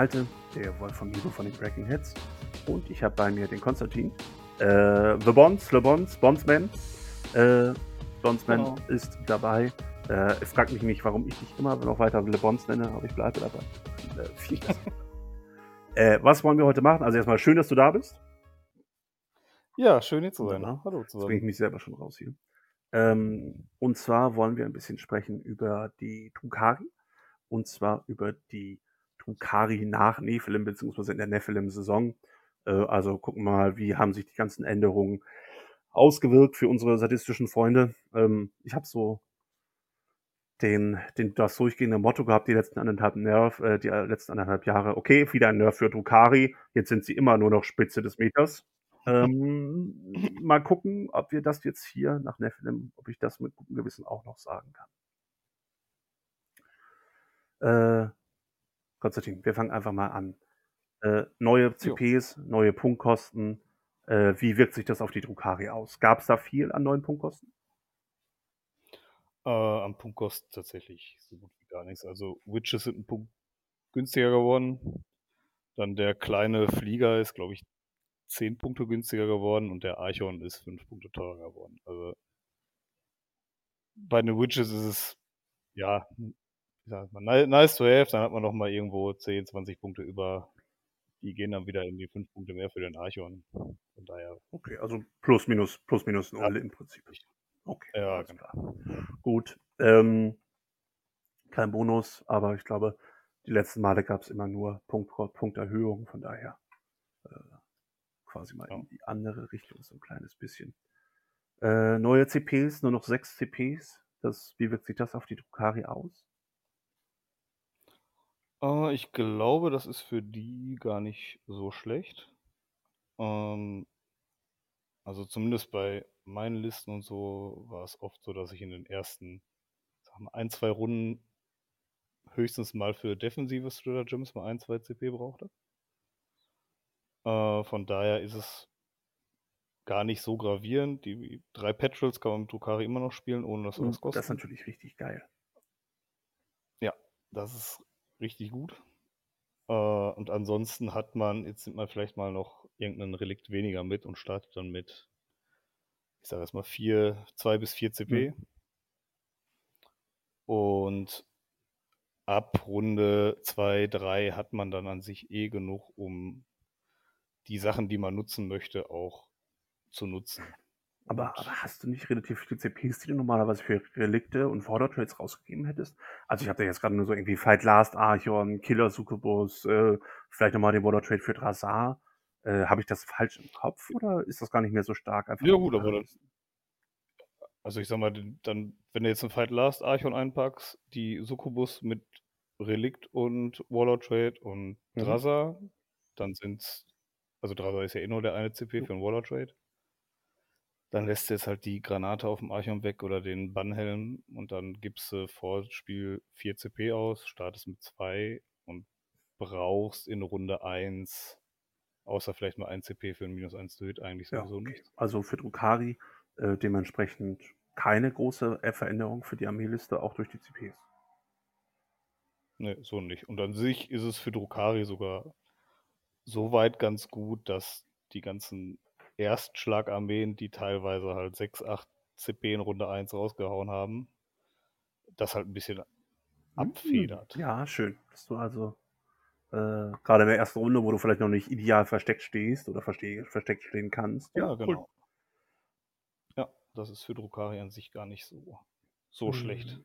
Malte, der Wolf von Nico von den Breaking Heads. Und ich habe bei mir den Konstantin. Äh, The Bonds, Le Bonds, Bondsman. Äh, Bondsman Genau. ist dabei. Äh, es fragt mich nicht, warum ich dich immer noch weiter Le Bonds nenne, aber ich bleibe dabei. Äh, viel besser. äh, was wollen wir heute machen? Also erstmal schön, dass du da bist. Ja, schön hier zu sein. Wunderbar. Hallo Jetzt bringe ich zusammen. mich selber schon raus hier. Ähm, und zwar wollen wir ein bisschen sprechen über die Tunkari. Und zwar über die Tunkari nach Nephilim, beziehungsweise in der Nephilim-Saison. Äh, also gucken mal, wie haben sich die ganzen Änderungen ausgewirkt für unsere sadistischen Freunde. Ähm, ich habe so den, den, das durchgehende Motto gehabt, die letzten anderthalb Nerv, äh, die letzten anderthalb Jahre. Okay, wieder ein Nerv für Drukari. Jetzt sind sie immer nur noch Spitze des Meters. Ähm, mal gucken, ob wir das jetzt hier nach Nephilim, ob ich das mit gutem Gewissen auch noch sagen kann. Äh, Konstantin, wir fangen einfach mal an. Äh, neue Jo. CPs, neue Punktkosten. Äh, wie wirkt sich das auf die Drukari aus? Gab es da viel an neuen Punktkosten? Äh, am Punktkosten tatsächlich so gut wie gar nichts. Also Witches sind ein Punkt günstiger geworden. Dann der kleine Flieger ist, glaube ich, 10 Punkte günstiger geworden und der Archon ist 5 Punkte teurer geworden. Also bei den Witches ist es, ja, sagt man, ni- nice to have, dann hat man noch mal irgendwo 10, 20 Punkte über. Die gehen dann wieder irgendwie 5 Punkte mehr für den Archon. Von daher, Okay, also plus minus, plus minus ein Ja. Im Prinzip. Okay, Ja, genau. klar. Gut. Ähm, kein Bonus, aber ich glaube, die letzten Male gab es immer nur Punkt, Punkterhöhung, von daher äh, quasi mal Ja. in die andere Richtung so ein kleines bisschen. Äh, neue CPs, nur noch sechs CPs. Das, wie wirkt sich das auf die Drukari aus? Äh, ich glaube, das ist für die gar nicht so schlecht. Ähm, also zumindest bei meinen Listen und so war es oft so, dass ich in den ersten sagen wir, ein, zwei Runden höchstens mal für defensive Stratagems mal ein, zwei CP brauchte. Äh, von daher ist es gar nicht so gravierend. Die drei Petrels kann man mit Drukari immer noch spielen, ohne dass was Uh, das ist natürlich richtig geil. Ja, das ist richtig gut. Äh, und ansonsten hat man, jetzt nimmt man vielleicht mal noch irgendein Relikt weniger mit und startet dann mit, ich sage erstmal, vier, zwei bis vier CP. Und ab Runde zwei, drei hat man dann an sich eh genug, um die Sachen, die man nutzen möchte, auch zu nutzen. Aber, aber hast du nicht relativ viele CPs, die du normalerweise für Relikte und Border Trades rausgegeben hättest? Also ich habe da jetzt gerade nur so irgendwie Fight Last Archon, Killer Succubus, äh, vielleicht nochmal den Border Trade für Drazar. Äh, habe ich das falsch im Kopf oder ist das gar nicht mehr so stark? Einfach Ja, gut, aber Listen? Also ich sag mal, dann, wenn du jetzt ein Fight Last Archon einpackst, die Succubus mit Relikt und Warlord Trade und Mhm. Drazar, dann sind's, also Drazar ist ja eh nur der eine CP für einen Warlord Trade. Dann lässt du jetzt halt die Granate auf dem Archon weg oder den Bannhelm und dann gibst du vor Spiel 4 CP aus, startest mit 2 und brauchst in Runde 1, außer vielleicht mal 1 CP für ein minus 1 to Hit, eigentlich Ja, sowieso okay. nichts. Also für Drukari äh, dementsprechend keine große Veränderung für die Armeeliste, auch durch die CPs. Ne, so nicht. Und an sich ist es für Drukari sogar so weit ganz gut, dass die ganzen Erstschlagarmeen, die teilweise halt 6, 8 CP in Runde 1 rausgehauen haben, das halt ein bisschen abfedert. Hm, Ja, schön. Dass du also äh, gerade in der ersten Runde, wo du vielleicht noch nicht ideal versteckt stehst oder verste versteckt stehen kannst. Ja, cool. genau. Ja, das ist für Drukari an sich gar nicht so, so Mhm. schlecht.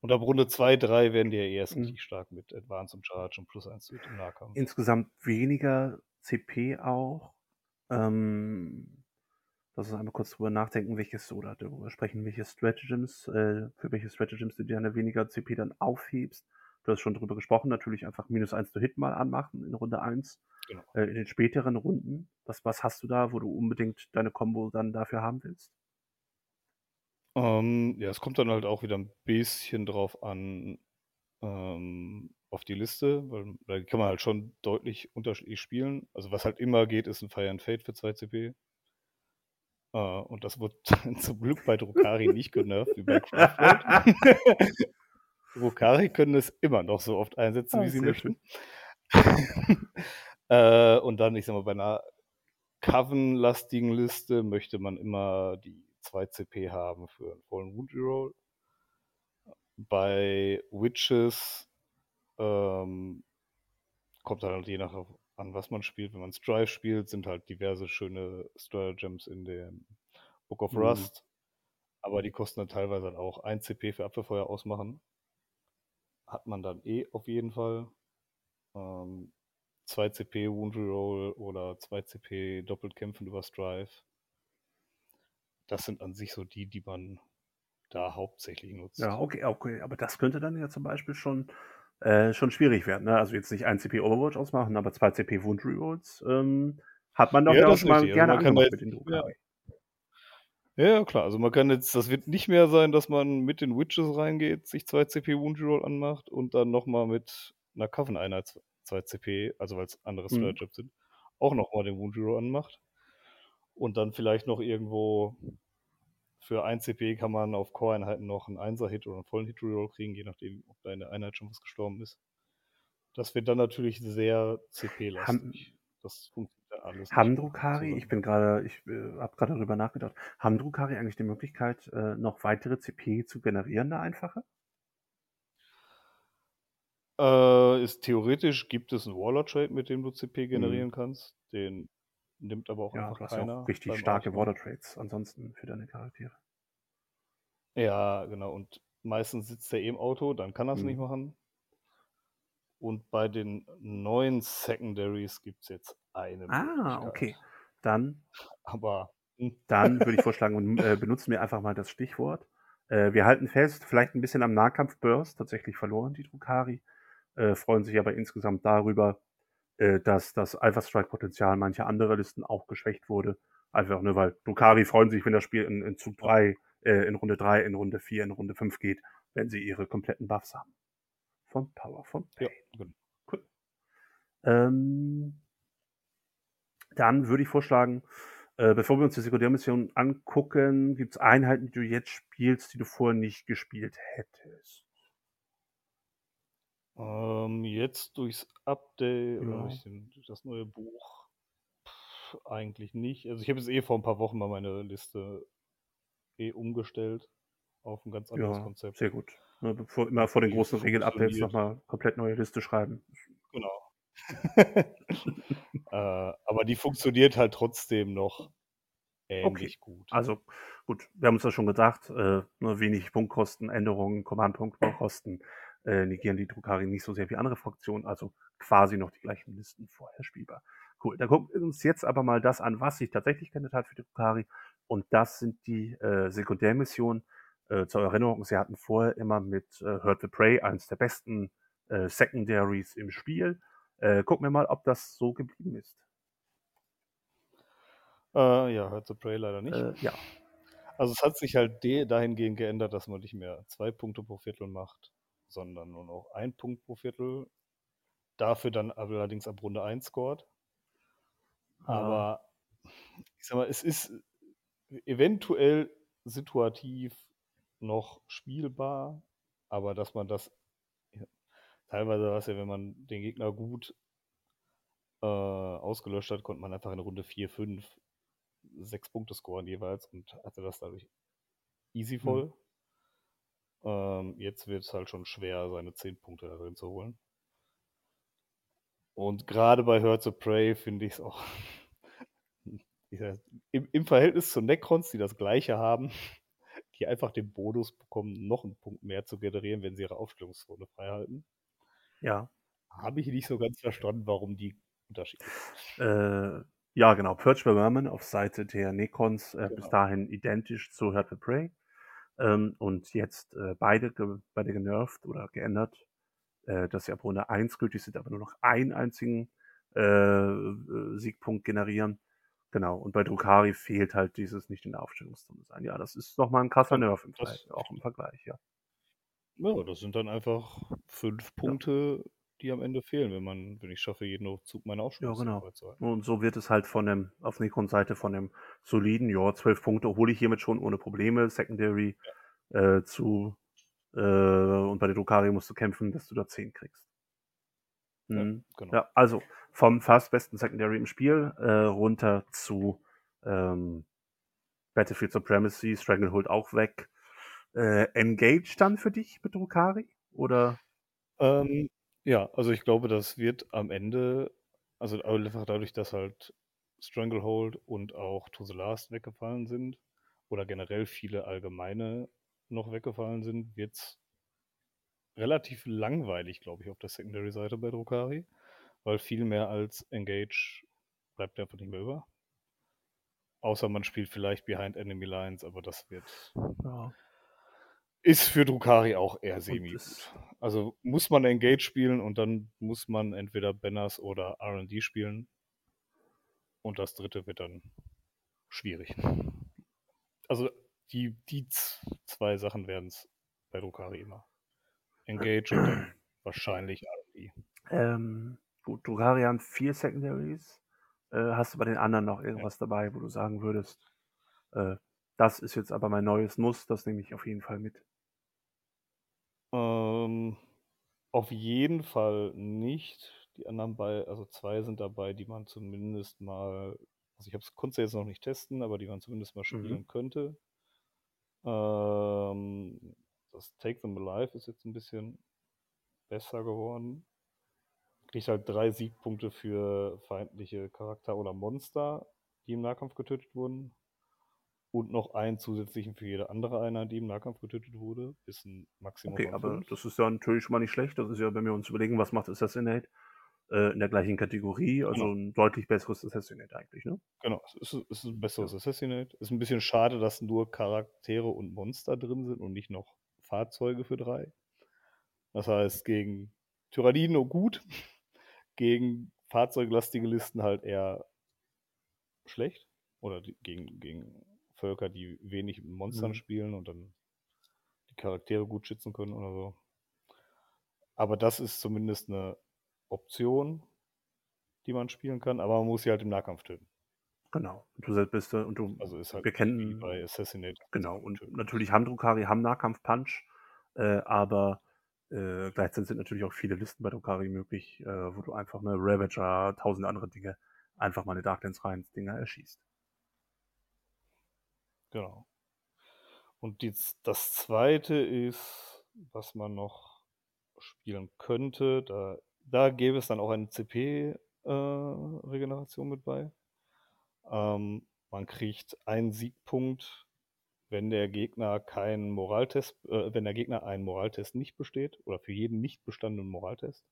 Und ab Runde 2, 3 werden die ja erst Mhm. stark mit Advance und Charge und plus 1 im Nahkampf. Insgesamt weniger CP auch. Ähm, lass uns einmal kurz drüber nachdenken, welches oder darüber sprechen, welche Stratagems, äh, für welche Stratagems du dir eine weniger CP dann aufhebst. Du hast schon drüber gesprochen, natürlich einfach minus 1 to Hit mal anmachen in Runde 1. Genau. Äh, in den späteren Runden, was, was hast du da, wo du unbedingt deine Combo dann dafür haben willst? Ähm, ja, es kommt dann halt auch wieder ein bisschen drauf an, ähm, auf die Liste, weil da kann man halt schon deutlich unterschiedlich spielen. Also was halt immer geht, ist ein Fire and Fade für 2 CP. Äh, und das wird zum Glück bei Drukari nicht genervt wie bei Craftworld. Drukari können es immer noch so oft einsetzen, Ah, wie sie möchten. äh, und dann, ich sag mal, bei einer Coven-lastigen Liste möchte man immer die 2 CP haben für einen vollen Wound Reroll. Bei Witches ähm, kommt halt je nach an, was man spielt. Wenn man Strive spielt, sind halt diverse schöne Stratagems in dem Book of Mhm. Rust. Aber die kosten dann teilweise halt auch 1 CP für Abwehrfeuer ausmachen. Hat man dann eh auf jeden Fall. Ähm, 2 CP Wound Reroll oder 2 CP doppelt kämpfen über Strive. Das sind an sich so die, die man da hauptsächlich nutzt. Ja, okay, okay. Aber das könnte dann ja zum Beispiel schon, äh, schon schwierig werden. Ne? Also jetzt nicht 1 CP Overwatch ausmachen, aber 2 CP Wound Rerolls ähm, hat man doch Ja, auch mal. Also gerne da angemacht mit den. Ja, klar. Also man kann jetzt, das wird nicht mehr sein, dass man mit den Witches reingeht, sich 2 CP Wound Reroll anmacht und dann nochmal mit einer Coven-Einheit 2 CP, also weil es andere Mhm. Strategies sind, auch nochmal den Wound Reroll anmacht. Und dann vielleicht noch irgendwo für 1 CP kann man auf Core-Einheiten noch einen 1er-Hit oder einen vollen Hit-Reroll kriegen, je nachdem, ob deine Einheit schon was gestorben ist. Das wird dann natürlich sehr CP-lastig. Das funktioniert dann alles. Haben Drukari, ich bin gerade, ich äh, habe gerade darüber nachgedacht, haben Drukari eigentlich die Möglichkeit, äh, noch weitere CP zu generieren, eine einfache? Äh, ist theoretisch gibt es einen Warlord-Trade, mit dem du CP Mhm. generieren kannst. Den nimmt aber auch Ja, einfach du hast ja keiner. auch richtig starke. Water Trades ansonsten für deine Charaktere. Ja, genau. Und meistens sitzt er eh im Auto, dann kann er es Mhm. nicht machen. Und bei den neuen Secondaries gibt es jetzt eine Ah, okay. Dann Aber hm, Dann würde ich vorschlagen, äh, benutzen wir einfach mal das Stichwort. Äh, wir halten fest, vielleicht ein bisschen am Nahkampf-Burst, tatsächlich verloren die Drukari, äh, freuen sich aber insgesamt darüber, äh, dass das Alpha-Strike-Potenzial mancher anderer Listen auch geschwächt wurde. Einfach nur, weil Drukari freuen sich, wenn das Spiel in, in Zug 3, äh, in Runde 3, in Runde 4, in Runde 5 geht, wenn sie ihre kompletten Buffs haben. Von Power, von ja, Pain. genau. Ähm, dann würde ich vorschlagen, äh, bevor wir uns die Sekundärmission angucken, gibt es Einheiten, die du jetzt spielst, die du vorher nicht gespielt hättest. Ähm, jetzt durchs Update oder Ja. durch, den, durch das neue Buch pff, eigentlich nicht. Also ich habe jetzt eh vor ein paar Wochen mal meine Liste eh umgestellt auf ein ganz anderes Ja, Konzept. sehr gut. Ne, bevor, immer vor den Wie großen Regelupdates nochmal komplett neue Liste schreiben. Genau. äh, aber die funktioniert halt trotzdem noch ähnlich gut. Also gut, wir haben uns das schon gedacht, äh, nur wenig Punktkosten, Änderungen, Command-Punktkosten äh, negieren die Drukari nicht so sehr wie andere Fraktionen, also quasi noch die gleichen Listen vorher spielbar. Cool, dann gucken wir uns jetzt aber mal das an, was sich tatsächlich geändert hat für die Drukari und das sind die äh, Sekundärmissionen. Äh, zur Erinnerung, sie hatten vorher immer mit äh, Hurt the Prey eines der besten äh, Secondaries im Spiel. Äh, gucken wir mal, ob das so geblieben ist. Äh, ja, hört the Prey leider nicht. Äh, ja, Also es hat sich halt dahingehend geändert, dass man nicht mehr zwei Punkte pro Viertel macht, sondern nur noch ein Punkt pro Viertel. Dafür dann allerdings ab Runde 1 scored. Aber ich sag mal, es ist eventuell situativ noch spielbar, aber dass man das ja, teilweise war es ja, wenn man den Gegner gut äh, ausgelöscht hat, konnte man einfach in Runde 4, 5 sechs Punkte scoren jeweils und hatte das dadurch easy voll. Ähm, jetzt wird es halt schon schwer, seine 10 Punkte da drin zu holen. Und gerade bei Hurt the Prey finde ich es auch im, im Verhältnis zu Necrons, die das gleiche haben, die einfach den Bonus bekommen, noch einen Punkt mehr zu generieren, wenn sie ihre Aufstellungsrunde freihalten. ja. Habe ich nicht so ganz verstanden, warum die unterschiedlich sind. Äh, ja, genau. Purge by Vermin auf Seite der Necrons äh, bis Genau. dahin identisch zu Hurt the Prey. Ähm, und jetzt äh, beide, ge beide genervt oder geändert, äh, dass sie ab Runde 1 gültig sind, aber nur noch einen einzigen äh, äh, Siegpunkt generieren. Genau. Und bei Drukari fehlt halt dieses nicht in der Aufstellungszone sein. Ja, das ist nochmal ein krasser Nerv im Vergleich, auch im Vergleich, ja. Ja, das sind dann einfach fünf Punkte, die am Ende fehlen, wenn man, wenn ich schaffe, jeden Zug meine Aufstellung genau. beizuhalten. Und so wird es halt von dem, auf Necron-Seite von dem soliden, ja, 12 Punkte hole ich hiermit schon ohne Probleme, Secondary äh, zu Äh, und bei der Drukari musst du kämpfen, dass du da 10 kriegst. Mhm. Ja, genau. ja, also vom fast besten Secondary im Spiel äh, runter zu ähm, Battlefield Supremacy, Stranglehold auch weg. Äh, Engage dann für dich mit Drukari? Oder? Ähm, ja, also ich glaube, das wird am Ende, also einfach dadurch, dass halt Stranglehold und auch To the Last weggefallen sind oder generell viele allgemeine noch weggefallen sind, wird es relativ langweilig, glaube ich, auf der Secondary-Seite bei Drukari, weil viel mehr als Engage bleibt einfach nicht mehr über. Außer man spielt vielleicht Behind Enemy Lines, aber das wird. Ja. Ist für Drukari auch eher semi-gut. Also muss man Engage spielen und dann muss man entweder Banners oder RD spielen. Und das dritte wird dann schwierig. Also die, die zwei Sachen werden es bei Drukari immer. Engage und dann wahrscheinlich RD. Ähm, gut, Drukari haben vier Secondaries. Äh, hast du bei den anderen noch irgendwas ja. dabei, wo du sagen würdest, äh, das ist jetzt aber mein neues Muss, das nehme ich auf jeden Fall mit? Ähm, auf jeden Fall nicht. Die anderen bei, also zwei sind dabei, die man zumindest mal, also ich habe es konnte jetzt noch nicht testen, aber die man zumindest mal spielen mhm. könnte. Ähm, das Take Them Alive ist jetzt ein bisschen besser geworden. Kriegt halt drei Siegpunkte für feindliche Charakter oder Monster, die im Nahkampf getötet wurden. Und noch einen zusätzlichen für jede andere Einheit, die im Nahkampf getötet wurde. Ist ein Maximum. Okay, aber fünf. das ist ja natürlich schon mal nicht schlecht. Das ist ja, wenn wir uns überlegen, was macht Assassinate, äh, in der gleichen Kategorie. Also genau. ein deutlich besseres Assassinate eigentlich, ne? Genau, es ist, es ist ein besseres ja. Assassinate. Ist ein bisschen schade, dass nur Charaktere und Monster drin sind und nicht noch Fahrzeuge für drei. Das heißt, gegen Tyranniden gut, gegen fahrzeuglastige Listen halt eher schlecht. Oder gegen, gegen Völker, die wenig mit Monstern mhm. spielen und dann die Charaktere gut schützen können oder so. Aber das ist zumindest eine Option, die man spielen kann, aber man muss sie halt im Nahkampf töten. Genau. Du selbst bist und du. Also ist halt wir kennen bei Assassinate. Genau. Und natürlich haben Drukari haben Nahkampf-Punch, äh, aber äh, gleichzeitig sind natürlich auch viele Listen bei Drukari möglich, äh, wo du einfach eine Ravager, tausende andere Dinge, einfach mal eine Darklands rein Dinger erschießt. Genau. Und die, das zweite ist, was man noch spielen könnte, da, da gäbe es dann auch eine CP-Regeneration äh, mit bei. Ähm, man kriegt einen Siegpunkt wenn der Gegner keinen Moraltest, äh, wenn der Gegner einen Moraltest nicht besteht oder für jeden nicht bestandenen Moraltest,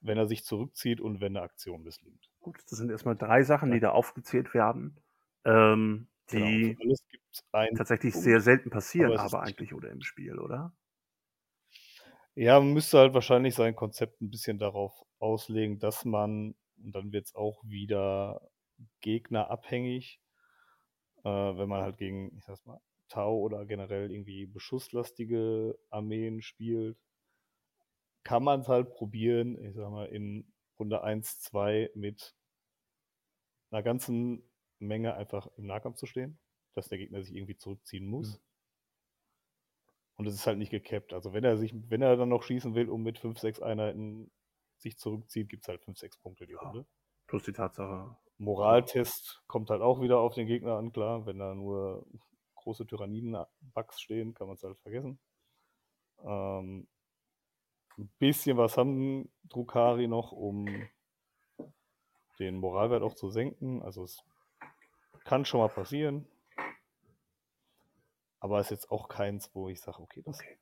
wenn er sich zurückzieht und wenn eine Aktion misslingt. Gut, das sind erstmal drei Sachen, die da aufgezählt werden, ähm, die genau, tatsächlich Punkt, sehr selten passieren, aber, aber eigentlich oder im Spiel, oder? Ja, man müsste halt wahrscheinlich sein Konzept ein bisschen darauf auslegen, dass man, und dann wird es auch wieder gegnerabhängig, äh, wenn man halt gegen, ich sag's mal, Tau oder generell irgendwie beschusslastige Armeen spielt, kann man es halt probieren, ich sag mal, in Runde 1, 2 mit einer ganzen Menge einfach im Nahkampf zu stehen, dass der Gegner sich irgendwie zurückziehen muss. Mhm. Und es ist halt nicht gekappt. Also wenn er sich, wenn er dann noch schießen will und mit 5, 6 Einheiten sich zurückzieht, gibt es halt 5, 6 Punkte die Runde. Ja. Plus die Tatsache, Moraltest kommt halt auch wieder auf den Gegner an, klar. Wenn da nur große Tyranniden-Bugs stehen, kann man es halt vergessen. Ähm, ein bisschen was haben Drukari noch, um den Moralwert auch zu senken. Also es kann schon mal passieren. Aber es ist jetzt auch keins, wo ich sage, okay, das okay.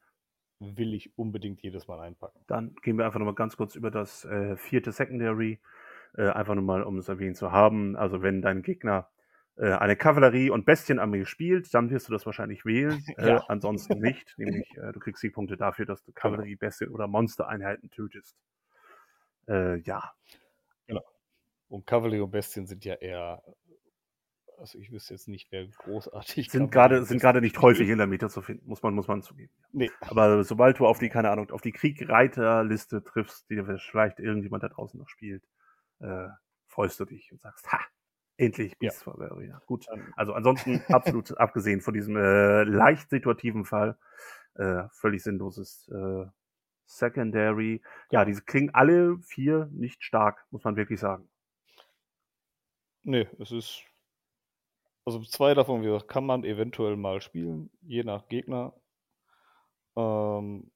will ich unbedingt jedes Mal einpacken. Dann gehen wir einfach nochmal ganz kurz über das äh, vierte Secondary. Äh, einfach nur mal, um es erwähnt zu haben. Also wenn dein Gegner äh, eine Kavallerie- und Bestienarmee spielt, dann wirst du das wahrscheinlich wählen. Äh, ja. ansonsten nicht. Nämlich, äh, du kriegst die Punkte dafür, dass du Kavallerie, genau. Bestien oder Monstereinheiten tötest. Äh, ja. Genau. Und Kavallerie und Bestien sind ja eher also ich wüsste jetzt nicht, wer großartig sind gerade sind gerade nicht häufig in der Meta zu finden, muss man muss man zugeben. Nee. Aber sobald du auf die keine Ahnung auf die Kriegreiterliste triffst, die vielleicht irgendjemand da draußen noch spielt, äh, freust du dich und sagst, ha, Endlich Ja. Beast Force Arena. Gut. Ähm, Also ansonsten absolut abgesehen von diesem äh, leicht situativen Fall, äh, völlig sinnloses äh, Secondary. Ja, diese klingen alle vier nicht stark, muss man wirklich sagen. Nee, es ist. Also zwei davon, wie gesagt, kann man eventuell mal spielen, je nach Gegner. Ähm,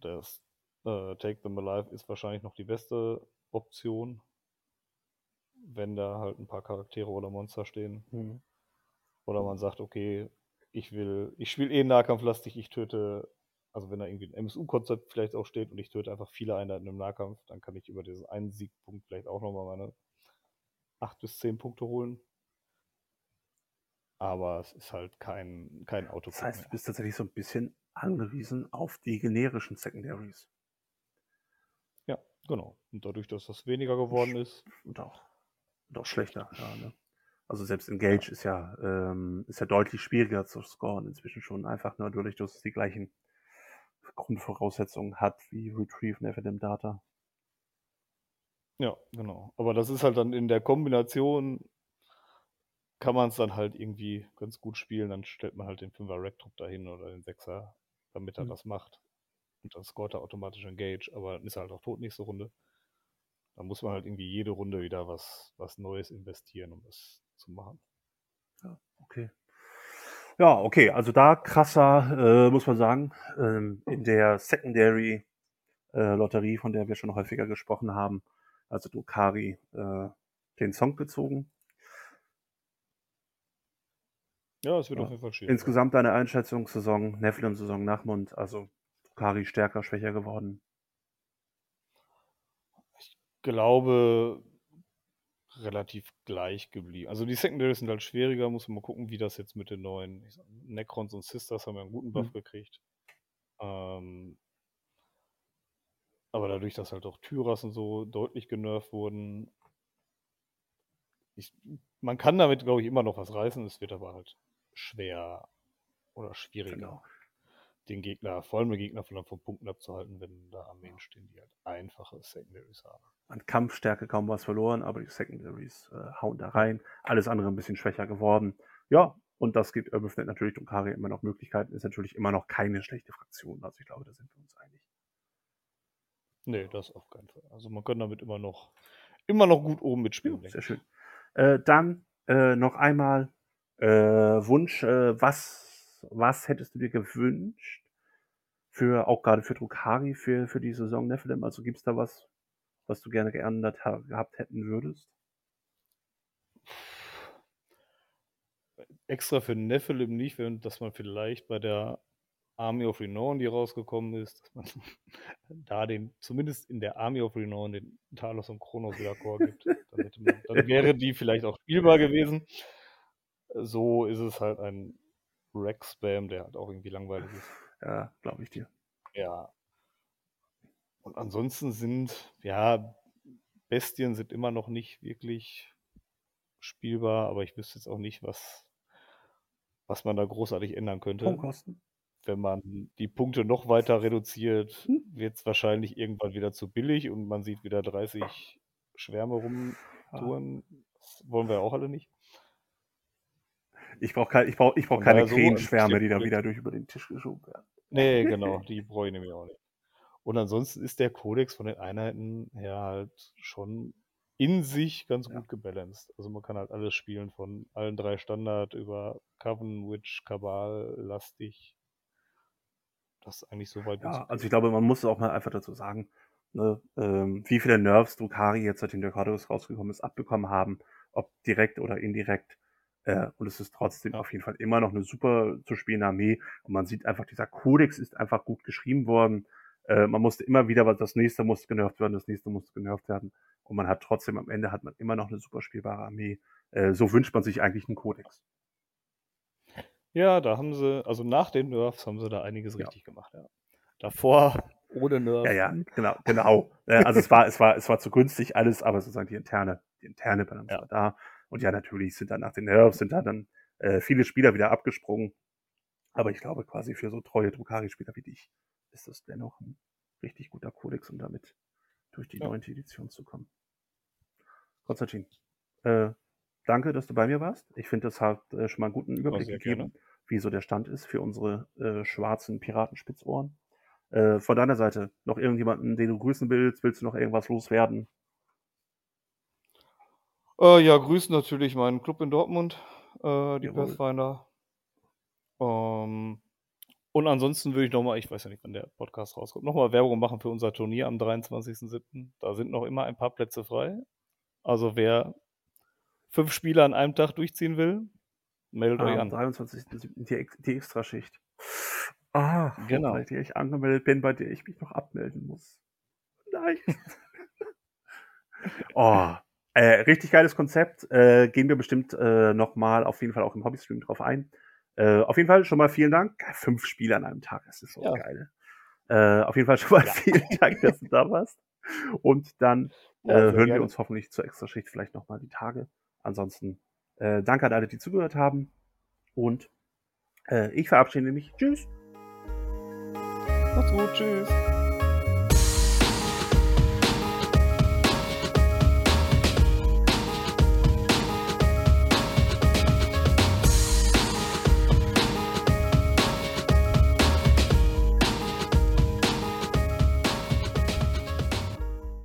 das äh, Take Them Alive ist wahrscheinlich noch die beste Option, wenn da halt ein paar Charaktere oder Monster stehen. Mhm. Oder man sagt, okay, ich will, ich spiele eh nahkampflastig, ich töte, also wenn da irgendwie ein MSU-Konzept vielleicht auch steht und ich töte einfach viele Einheiten im Nahkampf, dann kann ich über diesen einen Siegpunkt vielleicht auch nochmal meine 8 bis 10 Punkte holen. Aber es ist halt kein, kein Auto. Das heißt, du bist tatsächlich so ein bisschen angewiesen auf die generischen Secondaries. Ja, genau. Und dadurch, dass das weniger geworden ist, Und auch, und auch schlechter. Ja, ne? Also selbst Engage ist ja, ähm, ist ja deutlich schwieriger zu scoren inzwischen schon. Einfach nur dadurch, dass es die gleichen Grundvoraussetzungen hat wie Retrieve und FNM Data. ja, genau. Aber das ist halt dann in der Kombination, kann man es dann halt irgendwie ganz gut spielen. Dann stellt man halt den 5er Rack-Trupp dahin oder den 6er, damit er Mhm. das macht. Und dann scoret er automatisch Engage, aber dann ist er halt auch tot nächste Runde. Da muss man halt irgendwie jede Runde wieder was, was Neues investieren, um das zu machen. Okay. Ja, okay, also da krasser, äh, muss man sagen, ähm, in der Secondary äh, Lotterie, von der wir schon häufiger gesprochen haben, also Drukari, äh, den Song gezogen. Ja, es wird Ja. auf jeden Fall schwierig. Insgesamt deine Einschätzung, Saison, Nephilim Saison Nachmund, also Drukari stärker, schwächer geworden. glaube, relativ gleich geblieben. Also die Secondaries sind halt schwieriger, muss man mal gucken, wie das jetzt mit den neuen ich sag, Necrons und Sisters haben ja einen guten Buff Mhm. gekriegt. Ähm, aber dadurch, dass halt auch Tyras und so deutlich genervt wurden, ich, man kann damit, glaube ich, immer noch was reißen. Es wird aber halt schwer oder schwieriger, Genau. den Gegner, vor allem den Gegner von, von Punkten abzuhalten, wenn da Armeen stehen, die halt einfache Secondaries haben. An Kampfstärke kaum was verloren, aber die Secondaries äh, hauen da rein. Alles andere ein bisschen schwächer geworden. Ja, und das gibt Urban natürlich Drukari immer noch Möglichkeiten. Ist natürlich immer noch keine schlechte Fraktion. Also ich glaube, da sind wir uns einig. Nee, das auf keinen Fall. Also man kann damit immer noch, immer noch gut oben mitspielen, Ja, sehr schön. Äh, dann äh, noch einmal äh, Wunsch, äh, was, was hättest du dir gewünscht für auch gerade für Drukari für, für die Saison Nephilim? Also gibt es da was, was du gerne geändert ha gehabt hätten würdest? Extra für Nephilim nicht, wenn, dass man vielleicht bei der Army of Renown, die rausgekommen ist, dass man da den, zumindest in der Army of Renown, den Talos und Kronos wieder Core gibt. Dann, man, dann wäre die vielleicht auch spielbar gewesen. So ist es halt ein Rack-Spam, der halt auch irgendwie langweilig ist. Ja, glaube ich dir. Ja. Und ansonsten sind, ja, Bestien sind immer noch nicht wirklich spielbar, aber ich wüsste jetzt auch nicht, was, was man da großartig ändern könnte. Punktkosten? Wenn man die Punkte noch weiter reduziert, Hm. wird es wahrscheinlich irgendwann wieder zu billig und man sieht wieder 30 Schwärme rumtouren. Das wollen wir auch alle nicht. Ich brauche kein, ich brauch, ich brauch keine daher so Krähenschwärme, die da wieder durch über den Tisch geschoben werden. Nee, genau, die brauche ich nämlich auch nicht. Und ansonsten ist der Kodex von den Einheiten her halt schon in sich ganz Ja. gut gebalanced. Also man kann halt alles spielen, von allen drei Standard über Coven, Witch, Kabal, Lastig. Das ist eigentlich so weit Ja, also ich glaube, man muss auch mal einfach dazu sagen, ne, ähm, wie viele Nerves Drukari jetzt, seitdem der Cardos rausgekommen ist, abbekommen haben, ob direkt oder indirekt. Äh, und es ist trotzdem auf jeden Fall immer noch eine super zu spielende Armee. Und man sieht einfach, dieser Kodex ist einfach gut geschrieben worden. Äh, man musste immer wieder, was das nächste musste genervt werden, das nächste musste genervt werden. Und man hat trotzdem am Ende hat man immer noch eine super spielbare Armee. Äh, so wünscht man sich eigentlich einen Kodex. Ja, da haben sie, also nach den Nerfs haben sie da einiges Ja. richtig gemacht, ja. Davor ohne Nerf. Ja, ja, genau, genau. Also es war, es war, es war zu günstig alles, aber sozusagen die interne, die interne Balance Ja. war da. Und ja, natürlich sind dann nach den Nerves sind da dann äh, viele Spieler wieder abgesprungen. Aber ich glaube quasi für so treue Drukari-Spieler wie dich ist das dennoch ein richtig guter Kodex, um damit durch die Ja. neunte Edition zu kommen. Konstantin, äh, danke, dass du bei mir warst. Ich finde, das hat äh, schon mal einen guten Überblick gegeben, wie so der Stand ist für unsere äh, schwarzen Piratenspitzohren. Äh, von deiner Seite noch irgendjemanden, den du grüßen willst? Willst du noch irgendwas loswerden? Äh, ja, grüßen natürlich meinen Club in Dortmund, äh, die Jawohl. Pathfinder. Ähm, und ansonsten würde ich nochmal, ich weiß ja nicht, wann der Podcast rauskommt, nochmal Werbung machen für unser Turnier am 23.07. Da sind noch immer ein paar Plätze frei. Also wer fünf Spiele an einem Tag durchziehen will, meldet euch Am an. 23.07. die, die Extraschicht. Ah, Genau. bei der ich angemeldet bin, bei der ich mich noch abmelden muss. Nein. oh, äh, richtig geiles Konzept. Äh, gehen wir bestimmt äh, nochmal auf jeden Fall auch im Hobbystream drauf ein. Äh, auf jeden Fall schon mal vielen Dank. Fünf Spiele an einem Tag, das ist so Ja. geil. Äh, auf jeden Fall schon mal Ja. vielen Dank, dass du da warst. Und dann Ja, äh, hören wir gerne. uns hoffentlich zur Extraschicht vielleicht nochmal die Tage. Ansonsten äh, danke an alle, die zugehört haben. Und äh, ich verabschiede mich. Tschüss. Macht's gut, tschüss.